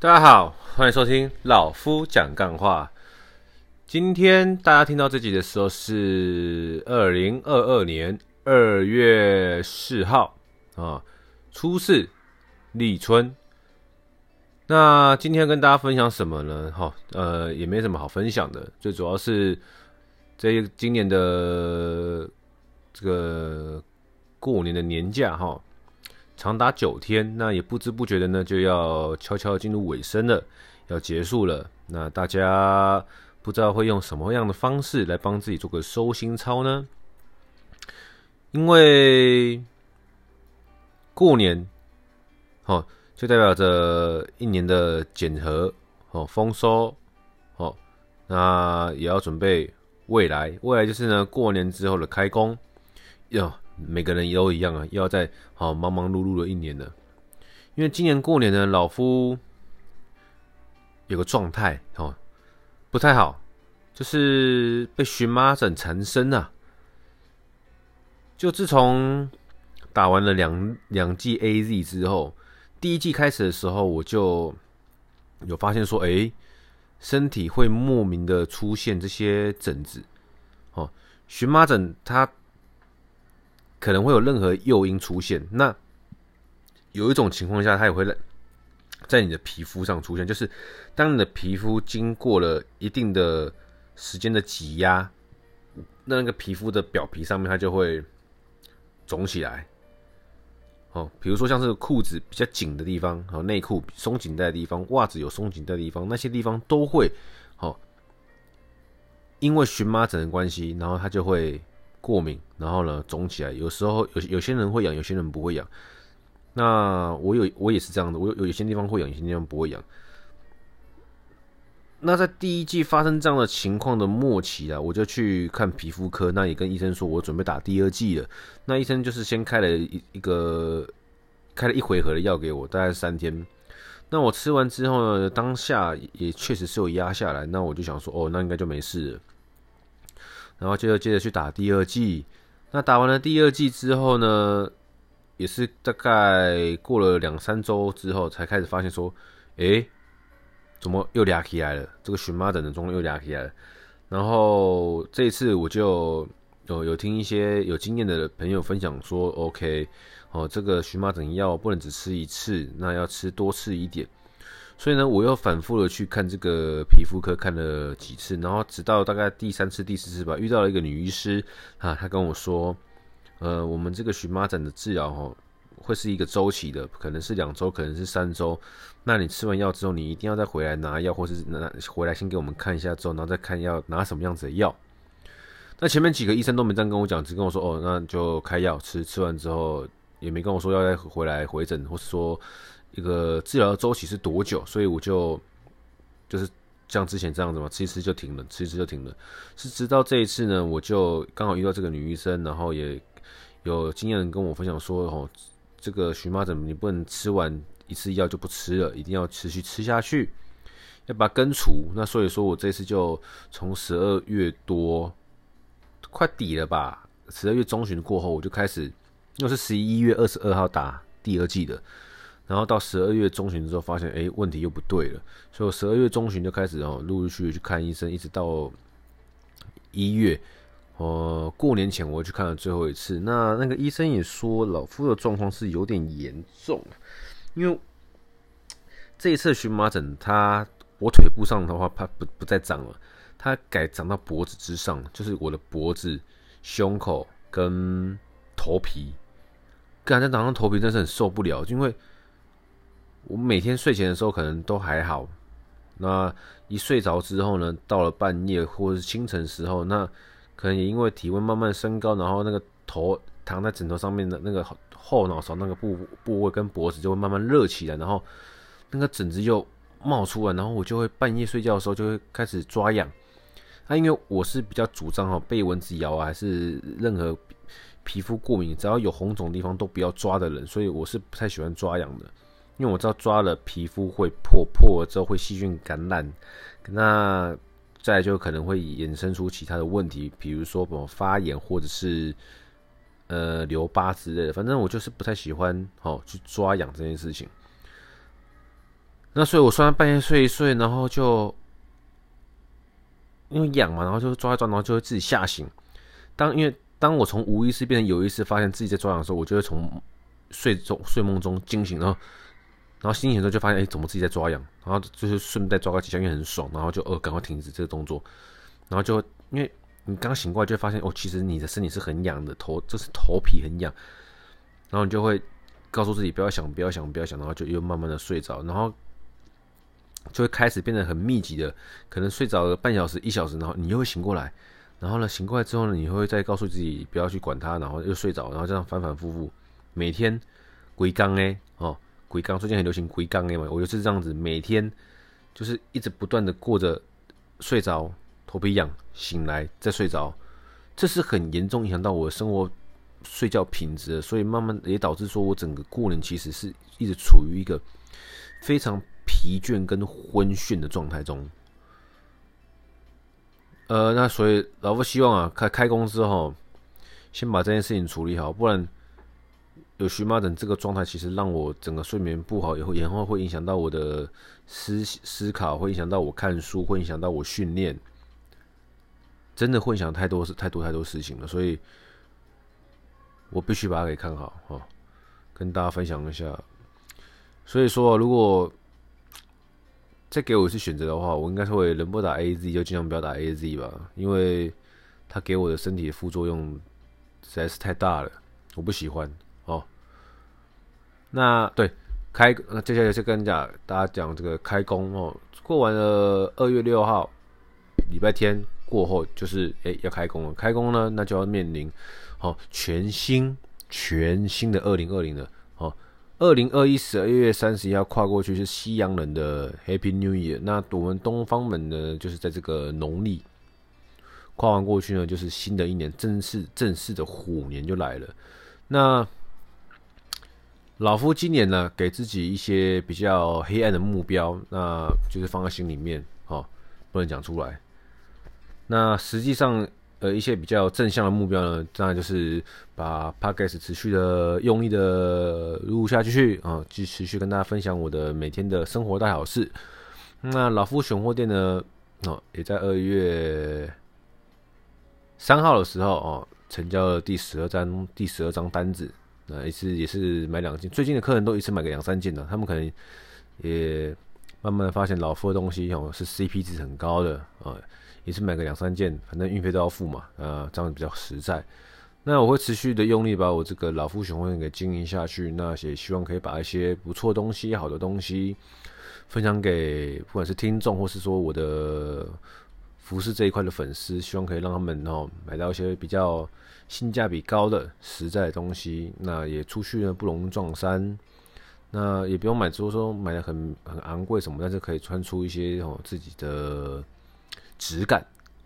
大家好，欢迎收听老夫讲干话。今天大家听到这集的时候是二零二二年二月四号啊，初四立春。那今天跟大家分享什么呢？哈，呃，也没什么好分享的，最主要是这今年的这个过年的年假哈。长达九天，那也不知不觉的呢，就要悄悄进入尾声了，要结束了。那大家不知道会用什么样的方式来帮自己做个收心操呢？因为过年，哦，就代表着一年的检核，哦，丰收，哦，那也要准备未来。未来就是呢，过年之后的开工，哟。每个人都一样啊，又要在好忙忙碌碌的一年了。因为今年过年呢，老夫有个状态哦，不太好，就是被荨麻疹缠身啊。就自从打完了两两剂 AZ 之后，第一剂开始的时候，我就有发现说，哎，身体会莫名的出现这些疹子。哦，荨麻疹它。可能会有任何诱因出现，那有一种情况下，它也会在你的皮肤上出现，就是当你的皮肤经过了一定的时间的挤压，那那个皮肤的表皮上面它就会肿起来。哦，比如说像是裤子比较紧的地方，哦，内裤松紧带的地方，袜子有松紧带的地方，那些地方都会，哦，因为荨麻疹的关系，然后它就会。过敏，然后呢，肿起来。有时候有有些人会痒，有些人不会痒。那我有我也是这样的，我有有些地方会痒，有些地方不会痒。那在第一季发生这样的情况的末期啊，我就去看皮肤科，那也跟医生说我准备打第二季了。那医生就是先开了一一个开了一回合的药给我，大概三天。那我吃完之后呢，当下也确实是有压下来。那我就想说，哦，那应该就没事了。然后接着接着去打第二剂，那打完了第二剂之后呢，也是大概过了两三周之后，才开始发现说，诶，怎么又俩起来了？这个荨麻疹的中又俩起来了。然后这一次我就有有听一些有经验的朋友分享说，OK，哦，这个荨麻疹药不能只吃一次，那要吃多吃一点。所以呢，我又反复的去看这个皮肤科，看了几次，然后直到大概第三次、第四次吧，遇到了一个女医师啊，她跟我说，呃，我们这个荨麻疹的治疗哈，会是一个周期的，可能是两周，可能是三周。那你吃完药之后，你一定要再回来拿药，或是拿回来先给我们看一下之后，然后再看要拿什么样子的药。那前面几个医生都没这样跟我讲，只跟我说，哦，那就开药吃，吃完之后也没跟我说要再回来回诊，或是说。一个治疗的周期是多久？所以我就就是像之前这样子嘛，吃一吃就停了，吃一吃就停了。是直到这一次呢，我就刚好遇到这个女医生，然后也有经验跟我分享说，哦，这个荨麻疹你不能吃完一次药就不吃了，一定要持续吃下去，要把它根除。那所以说我这次就从十二月多快底了吧，十二月中旬过后，我就开始，又是十一月二十二号打第二剂的。然后到十二月中旬之后，发现哎，问题又不对了，所以我十二月中旬就开始哦，陆陆续续去看医生，一直到一月，呃，过年前我去看了最后一次。那那个医生也说，老夫的状况是有点严重，因为这一次荨麻疹，它我腿部上的话，它不不再长了，它改长到脖子之上，就是我的脖子、胸口跟头皮。刚才长上头皮真是很受不了，因为。我每天睡前的时候可能都还好，那一睡着之后呢，到了半夜或者是清晨时候，那可能也因为体温慢慢升高，然后那个头躺在枕头上面的那个后脑勺那个部部位跟脖子就会慢慢热起来，然后那个疹子就冒出来，然后我就会半夜睡觉的时候就会开始抓痒。那因为我是比较主张哈，被蚊子咬啊，还是任何皮肤过敏，只要有红肿地方都不要抓的人，所以我是不太喜欢抓痒的。因为我知道抓了皮肤会破，破了之后会细菌感染，那再就可能会衍生出其他的问题，比如说什么发炎或者是呃留疤之类的。反正我就是不太喜欢哦去抓痒这件事情。那所以我虽然半夜睡一睡，然后就因为痒嘛，然后就抓一抓，然后就会自己吓醒。当因为当我从无意识变成有意识，发现自己在抓痒的时候，我就会从睡中睡梦中惊醒，然后然后醒醒之后就发现，哎，怎么自己在抓痒？然后就是顺带抓个几下，因为很爽，然后就呃赶快停止这个动作，然后就因为你刚醒过来就发现，哦，其实你的身体是很痒的，头就是头皮很痒，然后你就会告诉自己不要想，不要想，不要想，然后就又慢慢的睡着，然后就会开始变得很密集的，可能睡着了半小时、一小时，然后你又会醒过来。然后呢，醒过来之后呢，你会再告诉自己不要去管它，然后又睡着，然后这样反反复复，每天鬼刚哎鬼，缸最近很流行鬼缸哎嘛，我就是这样子，每天就是一直不断的过着睡着头皮痒，醒来再睡着，这是很严重影响到我的生活睡觉品质，所以慢慢也导致说我整个过年其实是一直处于一个非常疲倦跟昏眩的状态中。呃，那所以老夫希望啊，开开工之后，先把这件事情处理好，不然有荨麻疹这个状态，其实让我整个睡眠不好，以后然后会影响到我的思思考，会影响到我看书，会影响到我训练，真的会影响太多事，太多太多事情了，所以我必须把它给看好哈，跟大家分享一下。所以说，如果再给我一次选择的话，我应该是会能不打 AZ 就尽量不要打 AZ 吧，因为它给我的身体的副作用实在是太大了，我不喜欢哦。那对开那，接下来就跟讲大家讲这个开工哦，过完了二月六号礼拜天过后，就是哎要开工了，开工呢那就要面临哦全新全新的二零二零了。二零二一十二月三十一号跨过去是西洋人的 Happy New Year，那我们东方们呢，就是在这个农历跨完过去呢，就是新的一年正式正式的虎年就来了。那老夫今年呢，给自己一些比较黑暗的目标，那就是放在心里面，哦，不能讲出来。那实际上。呃，一些比较正向的目标呢，当然就是把 Podcast 持续的用力的录下去啊，继持续跟大家分享我的每天的生活大小事。那老夫选货店呢，哦，也在二月三号的时候哦，成交了第十二张第十二张单子，那一次也是买两件。最近的客人都一次买个两三件的，他们可能也慢慢的发现老夫的东西哦是 CP 值很高的啊。也是买个两三件，反正运费都要付嘛，啊，这样比较实在。那我会持续的用力把我这个老夫选货店给经营下去，那也希望可以把一些不错东西、好的东西分享给不管是听众或是说我的服饰这一块的粉丝，希望可以让他们哦买到一些比较性价比高的实在的东西。那也出去呢不容易撞衫，那也不用买，就是说买的很很昂贵什么，但是可以穿出一些哦自己的。质感，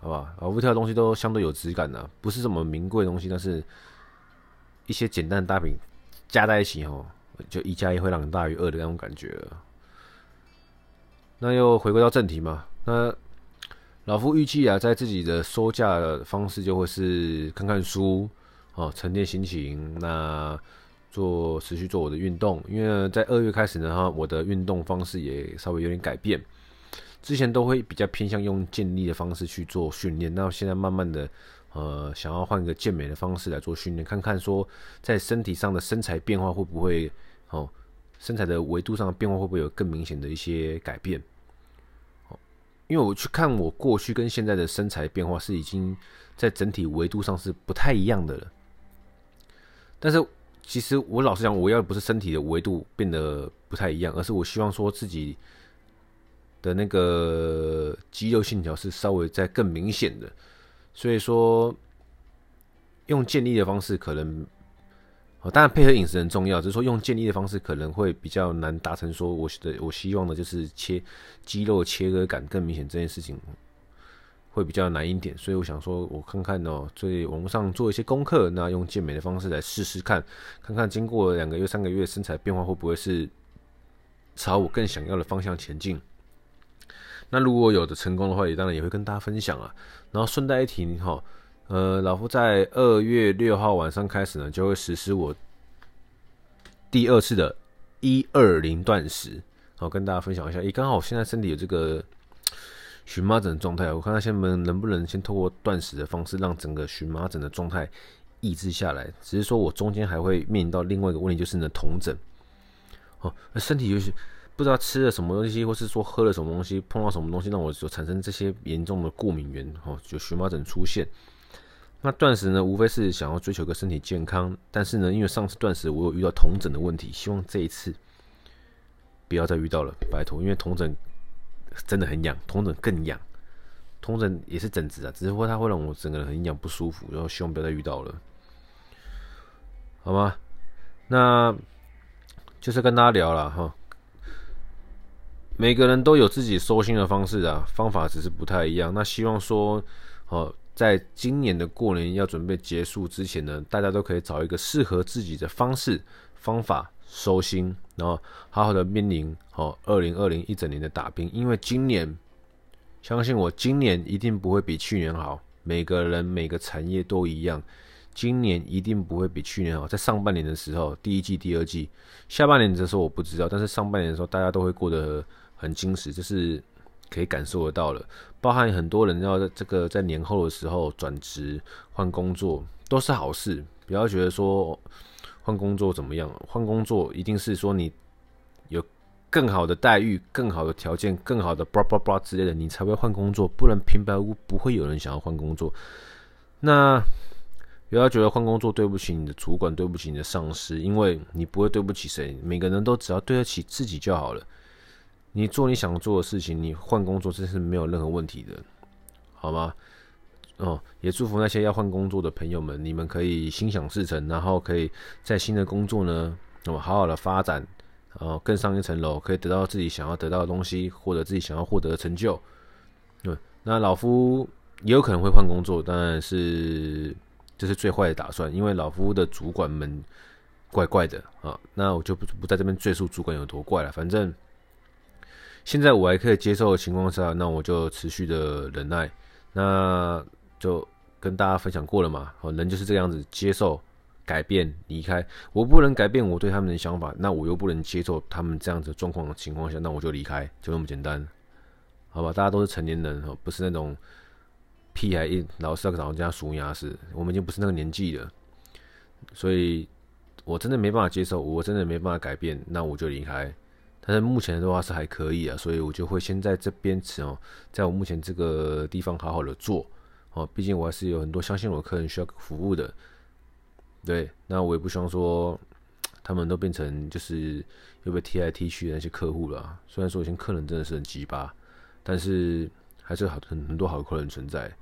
好吧，老夫挑的东西都相对有质感的，不是什么名贵东西，但是一些简单的大品加在一起哦，就一加一会让你大于二的那种感觉。那又回归到正题嘛，那老夫预计啊，在自己的收假的方式就会是看看书哦，沉淀心情，那做持续做我的运动，因为在二月开始呢，我的运动方式也稍微有点改变。之前都会比较偏向用健力的方式去做训练，那现在慢慢的，呃，想要换个健美的方式来做训练，看看说在身体上的身材变化会不会，哦，身材的维度上的变化会不会有更明显的一些改变？因为我去看我过去跟现在的身材变化是已经在整体维度上是不太一样的了。但是其实我老实讲，我要不是身体的维度变得不太一样，而是我希望说自己。的那个肌肉线条是稍微再更明显的，所以说用建立的方式可能，哦，当然配合饮食很重要，只是说用健力的方式可能会比较难达成。说我的我希望的就是切肌肉切割感更明显这件事情会比较难一点，所以我想说，我看看哦，在网络上做一些功课，那用健美的方式来试试看，看看经过两个月、三个月身材变化会不会是朝我更想要的方向前进。那如果有的成功的话，也当然也会跟大家分享啊。然后顺带一提哈，呃，老夫在二月六号晚上开始呢，就会实施我第二次的一二零断食好跟大家分享一下。也刚好我现在身体有这个荨麻疹的状态，我看看现在能能不能先透过断食的方式，让整个荨麻疹的状态抑制下来。只是说我中间还会面临到另外一个问题，就是呢酮疹。哦，身体就是不知道吃了什么东西，或是说喝了什么东西，碰到什么东西，让我就产生这些严重的过敏源，哦，就荨麻疹出现。那断食呢，无非是想要追求个身体健康，但是呢，因为上次断食我有遇到酮疹的问题，希望这一次不要再遇到了，拜托，因为酮疹真的很痒，酮疹更痒，酮疹也是疹子啊，只是说它会让我整个人很痒不舒服，然后希望不要再遇到了，好吗？那就是跟大家聊了哈，每个人都有自己收心的方式啊，方法只是不太一样。那希望说，哦。在今年的过年要准备结束之前呢，大家都可以找一个适合自己的方式方法收心，然后好好的面临好二零二零一整年的打拼。因为今年，相信我，今年一定不会比去年好。每个人每个产业都一样，今年一定不会比去年好。在上半年的时候，第一季、第二季，下半年的时候我不知道，但是上半年的时候大家都会过得很精实，就是。可以感受得到了，包含很多人要在这个在年后的时候转职换工作都是好事，不要觉得说换工作怎么样，换工作一定是说你有更好的待遇、更好的条件、更好的 blah blah blah 之类的，你才会换工作，不然平白无故不会有人想要换工作。那不要觉得换工作对不起你的主管，对不起你的上司，因为你不会对不起谁，每个人都只要对得起自己就好了。你做你想做的事情，你换工作这是没有任何问题的，好吗？哦，也祝福那些要换工作的朋友们，你们可以心想事成，然后可以在新的工作呢，那么好好的发展，然后更上一层楼，可以得到自己想要得到的东西，获得自己想要获得的成就。对，那老夫也有可能会换工作，当然是这是最坏的打算，因为老夫的主管们怪怪的啊。那我就不不在这边赘述主管有多怪了，反正。现在我还可以接受的情况下，那我就持续的忍耐，那就跟大家分享过了嘛。好，人就是这样子，接受、改变、离开。我不能改变我对他们的想法，那我又不能接受他们这样子状况的情况下，那我就离开，就那么简单，好吧？大家都是成年人哦，不是那种屁孩，一老是要找人家数牙齿。我们已经不是那个年纪了，所以我真的没办法接受，我真的没办法改变，那我就离开。但是目前的话是还可以啊，所以我就会先在这边吃哦，在我目前这个地方好好的做哦，毕竟我还是有很多相信我的客人需要服务的，对，那我也不希望说他们都变成就是又被踢来踢去的那些客户了。虽然说以前客人真的是很鸡巴，但是还是好很很多好客人存在。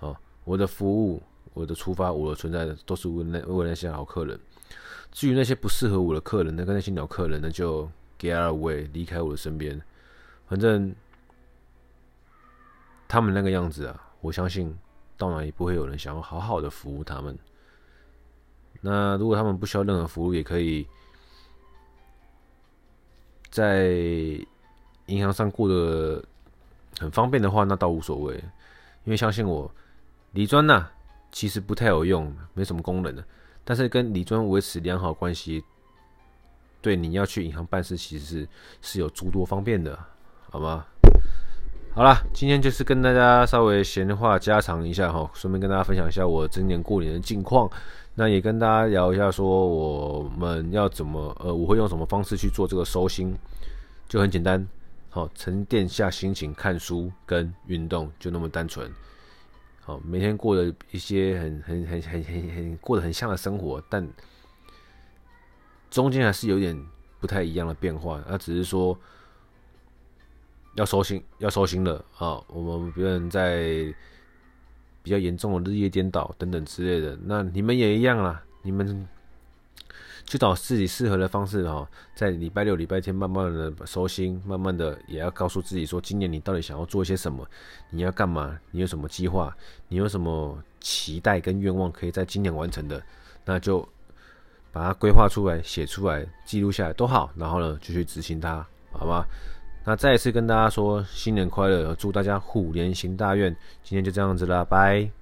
哦，我的服务，我的出发，我的存在都是为那为那些好客人。至于那些不适合我的客人，那跟那些鸟客人，那就。Get away，离开我的身边。反正他们那个样子啊，我相信到哪里不会有人想要好好的服务他们。那如果他们不需要任何服务，也可以在银行上过得很方便的话，那倒无所谓。因为相信我，李专呐其实不太有用，没什么功能的。但是跟李专维持良好关系。对，你要去银行办事，其实是是有诸多方便的，好吗？好了，今天就是跟大家稍微闲话家常一下哈，顺便跟大家分享一下我今年过年的近况。那也跟大家聊一下，说我们要怎么呃，我会用什么方式去做这个收心，就很简单，好，沉淀下心情，看书跟运动，就那么单纯。好，每天过的一些很很很很很很过得很像的生活，但。中间还是有点不太一样的变化，那只是说要收心，要收心了啊！我们不能再比较严重的日夜颠倒等等之类的。那你们也一样啦，你们去找自己适合的方式哈，在礼拜六、礼拜天慢慢的收心，慢慢的也要告诉自己说，今年你到底想要做些什么，你要干嘛，你有什么计划，你有什么期待跟愿望可以在今年完成的，那就。把它规划出来，写出来，记录下来都好，然后呢，就去执行它，好吧？那再一次跟大家说新年快乐，祝大家虎年行大运。今天就这样子了，拜。